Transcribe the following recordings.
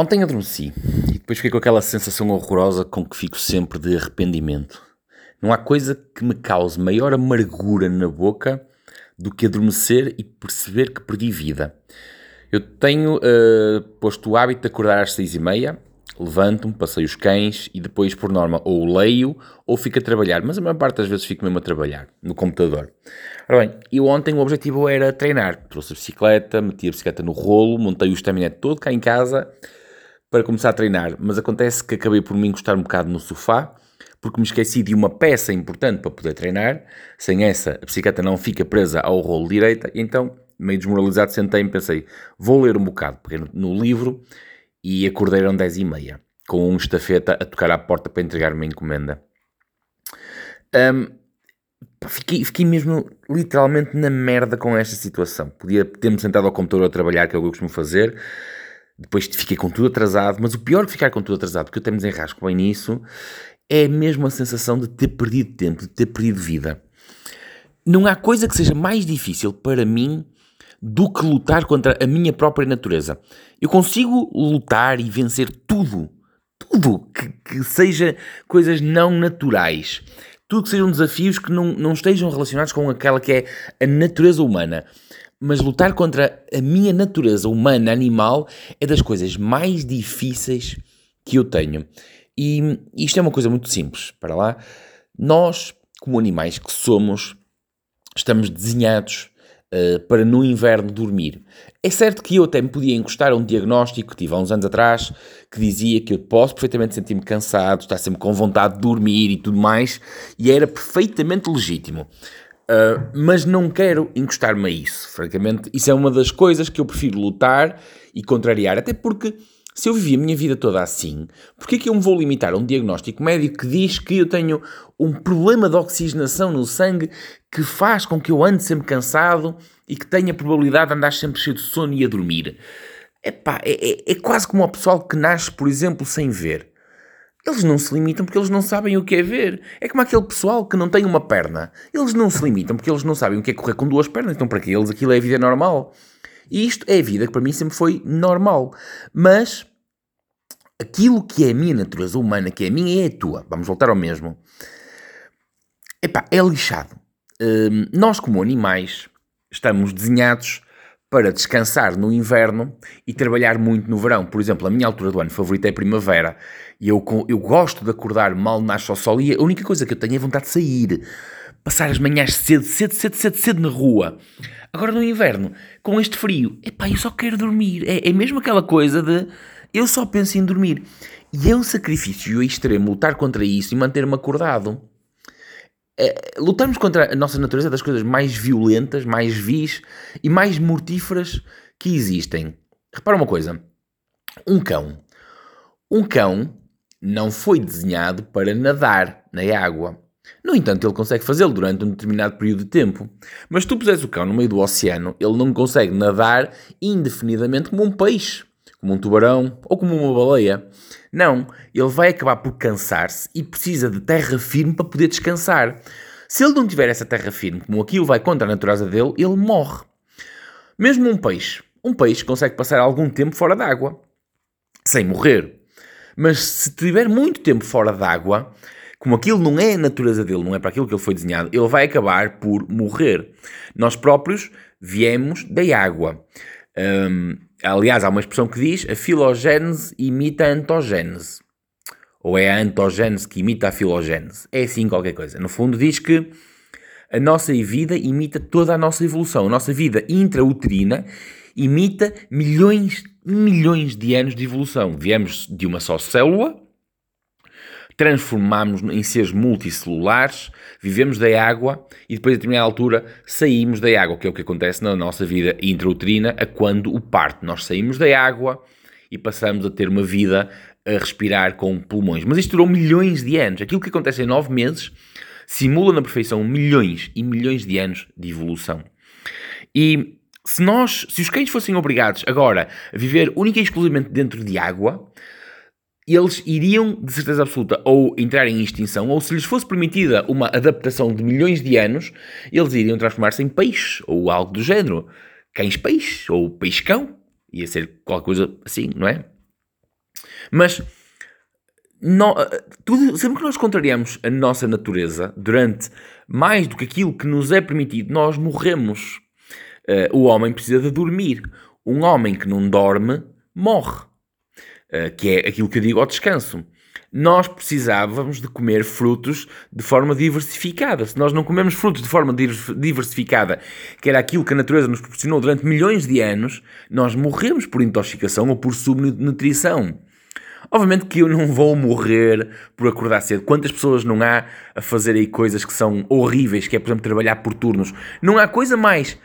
Ontem adormeci e depois fiquei com aquela sensação horrorosa com que fico sempre de arrependimento. Não há coisa que me cause maior amargura na boca do que adormecer e perceber que perdi vida. Eu tenho uh, posto o hábito de acordar às seis e meia, levanto-me, passei os cães e depois, por norma, ou leio ou fico a trabalhar, mas a maior parte das vezes fico mesmo a trabalhar no computador. Ora bem, e ontem o objetivo era treinar. Trouxe a bicicleta, meti a bicicleta no rolo, montei o estaminet todo cá em casa para começar a treinar, mas acontece que acabei por me encostar um bocado no sofá, porque me esqueci de uma peça importante para poder treinar. Sem essa, a bicicleta não fica presa ao rolo direita, então, meio desmoralizado, sentei-me e pensei, vou ler um bocado. No livro e acordei às 10 e meia, com um estafeta a tocar à porta para entregar uma encomenda. Um, fiquei, fiquei mesmo literalmente na merda com esta situação. Podia ter-me sentado ao computador a trabalhar, que é o que eu costumo fazer, depois fiquei com tudo atrasado, mas o pior que ficar com tudo atrasado, porque eu me desenrasco bem nisso, é mesmo a sensação de ter perdido tempo, de ter perdido vida. Não há coisa que seja mais difícil para mim do que lutar contra a minha própria natureza. Eu consigo lutar e vencer tudo, tudo que, que seja coisas não naturais, tudo que sejam desafios que não, não estejam relacionados com aquela que é a natureza humana mas lutar contra a minha natureza humana, animal, é das coisas mais difíceis que eu tenho. E isto é uma coisa muito simples. Para lá, nós, como animais que somos, estamos desenhados uh, para no inverno dormir. É certo que eu até me podia encostar a um diagnóstico que tive há uns anos atrás que dizia que eu posso perfeitamente sentir-me cansado, estar sempre com vontade de dormir e tudo mais, e era perfeitamente legítimo. Uh, mas não quero encostar-me a isso, francamente. Isso é uma das coisas que eu prefiro lutar e contrariar, até porque se eu vivi a minha vida toda assim, porquê é que eu me vou limitar a um diagnóstico médico que diz que eu tenho um problema de oxigenação no sangue que faz com que eu ande sempre cansado e que tenha a probabilidade de andar sempre cheio de sono e a dormir? Epá, é, é, é quase como o pessoal que nasce, por exemplo, sem ver. Eles não se limitam porque eles não sabem o que é ver. É como aquele pessoal que não tem uma perna. Eles não se limitam porque eles não sabem o que é correr com duas pernas. Então, para que eles aquilo é a vida normal. E isto é a vida que para mim sempre foi normal. Mas aquilo que é a minha natureza humana, que é a minha, é a tua. Vamos voltar ao mesmo. Epá, é lixado. Hum, nós, como animais, estamos desenhados para descansar no inverno e trabalhar muito no verão. Por exemplo, a minha altura do ano favorita é a primavera. E eu, eu gosto de acordar mal nasce ao sol e a única coisa que eu tenho é vontade de sair. Passar as manhãs cedo, cedo, cedo, cedo, cedo na rua. Agora no inverno, com este frio, epá, eu só quero dormir. É, é mesmo aquela coisa de eu só penso em dormir. E é um sacrifício extremo lutar contra isso e manter-me acordado é, lutarmos contra a nossa natureza das coisas mais violentas, mais vis e mais mortíferas que existem. Repara uma coisa: um cão. Um cão não foi desenhado para nadar na água. No entanto, ele consegue fazê-lo durante um determinado período de tempo. Mas se tu puseres o cão no meio do oceano, ele não consegue nadar indefinidamente como um peixe, como um tubarão ou como uma baleia. Não, ele vai acabar por cansar-se e precisa de terra firme para poder descansar. Se ele não tiver essa terra firme, como aquilo vai contra a natureza dele, ele morre. Mesmo um peixe. Um peixe consegue passar algum tempo fora d'água, sem morrer. Mas se tiver muito tempo fora d'água, como aquilo não é a natureza dele, não é para aquilo que ele foi desenhado, ele vai acabar por morrer. Nós próprios viemos da água. Um, aliás, há uma expressão que diz a filogênese imita a antogênese. Ou é a antogênese que imita a filogênese. É assim qualquer coisa. No fundo diz que a nossa vida imita toda a nossa evolução. A nossa vida intrauterina imita milhões, milhões de anos de evolução. Viemos de uma só célula, transformámos-nos em seres multicelulares, vivemos da água e depois, a determinada altura, saímos da água, que é o que acontece na nossa vida intrauterina, a quando o parte. Nós saímos da água e passamos a ter uma vida a respirar com pulmões. Mas isto durou milhões de anos. Aquilo que acontece em nove meses simula na perfeição milhões e milhões de anos de evolução. E se nós, se os cães fossem obrigados agora a viver única e exclusivamente dentro de água, eles iriam, de certeza absoluta, ou entrar em extinção, ou se lhes fosse permitida uma adaptação de milhões de anos, eles iriam transformar-se em peixe, ou algo do género. Cães-peixe, ou peixe-cão. Ia ser qualquer coisa assim, não é? Mas tudo, sempre que nós contrariamos a nossa natureza durante mais do que aquilo que nos é permitido, nós morremos. Uh, o homem precisa de dormir. Um homem que não dorme morre. Uh, que é aquilo que eu digo ao descanso nós precisávamos de comer frutos de forma diversificada. Se nós não comemos frutos de forma diversificada, que era aquilo que a natureza nos proporcionou durante milhões de anos, nós morremos por intoxicação ou por subnutrição. Obviamente que eu não vou morrer por acordar cedo. Quantas pessoas não há a fazer aí coisas que são horríveis, que é, por exemplo, trabalhar por turnos? Não há coisa mais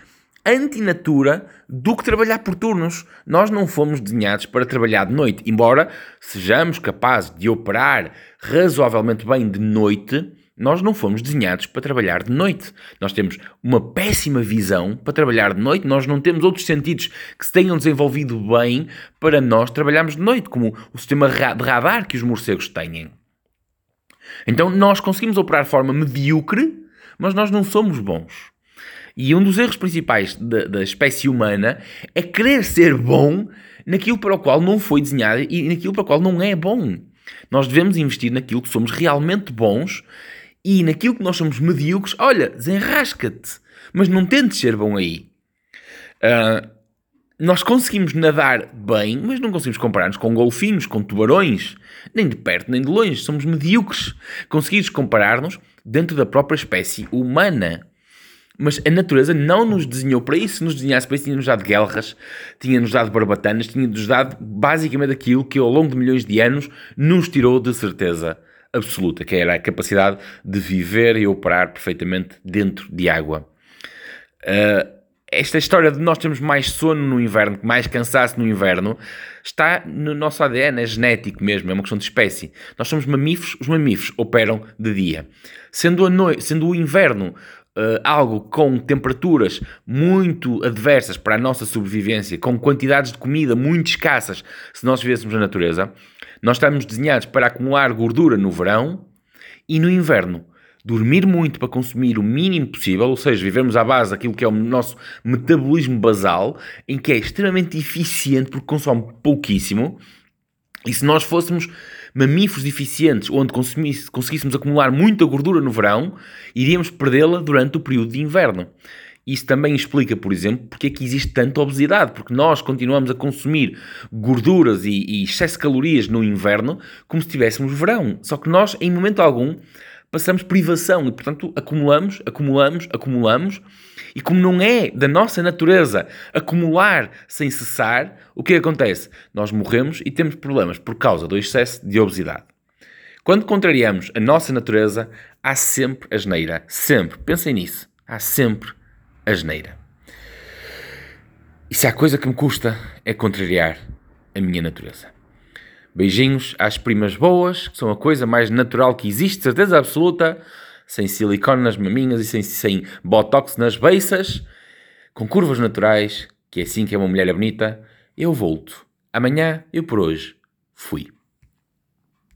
antinatura do que trabalhar por turnos. Nós não fomos desenhados para trabalhar de noite, embora sejamos capazes de operar razoavelmente bem de noite. Nós não fomos desenhados para trabalhar de noite. Nós temos uma péssima visão para trabalhar de noite. Nós não temos outros sentidos que se tenham desenvolvido bem para nós trabalharmos de noite, como o sistema de radar que os morcegos têm. Então nós conseguimos operar de forma medíocre, mas nós não somos bons. E um dos erros principais da, da espécie humana é querer ser bom naquilo para o qual não foi desenhado e naquilo para o qual não é bom. Nós devemos investir naquilo que somos realmente bons e naquilo que nós somos medíocres. Olha, desenrasca-te, mas não tentes ser bom aí. Uh, nós conseguimos nadar bem, mas não conseguimos comparar-nos com golfinhos, com tubarões, nem de perto nem de longe. Somos medíocres. Conseguimos comparar-nos dentro da própria espécie humana. Mas a natureza não nos desenhou para isso. Se nos desenhasse para isso, tinha-nos dado guerras, tinha-nos dado barbatanas, tinha-nos dado basicamente aquilo que ao longo de milhões de anos nos tirou de certeza absoluta, que era a capacidade de viver e operar perfeitamente dentro de água. Uh, esta história de nós termos mais sono no inverno, mais cansaço no inverno, está no nosso ADN, é genético mesmo, é uma questão de espécie. Nós somos mamíferos, os mamíferos operam de dia. Sendo, a sendo o inverno uh, algo com temperaturas muito adversas para a nossa sobrevivência, com quantidades de comida muito escassas, se nós vivêssemos na natureza, nós estamos desenhados para acumular gordura no verão e no inverno. Dormir muito para consumir o mínimo possível, ou seja, vivemos à base daquilo que é o nosso metabolismo basal, em que é extremamente eficiente porque consome pouquíssimo. E se nós fôssemos mamíferos eficientes, onde conseguíssemos acumular muita gordura no verão, iríamos perdê-la durante o período de inverno. Isso também explica, por exemplo, porque é que existe tanta obesidade, porque nós continuamos a consumir gorduras e, e excesso de calorias no inverno como se tivéssemos verão. Só que nós, em momento algum, passamos privação e, portanto, acumulamos, acumulamos, acumulamos e como não é da nossa natureza acumular sem cessar, o que acontece? Nós morremos e temos problemas por causa do excesso de obesidade. Quando contrariamos a nossa natureza, há sempre asneira. Sempre. Pensem nisso. Há sempre asneira. E se há coisa que me custa é contrariar a minha natureza. Beijinhos às primas boas, que são a coisa mais natural que existe, certeza absoluta sem silicone nas maminhas e sem, sem botox nas beiças, com curvas naturais, que é assim que é uma mulher bonita, eu volto. Amanhã, eu por hoje, fui.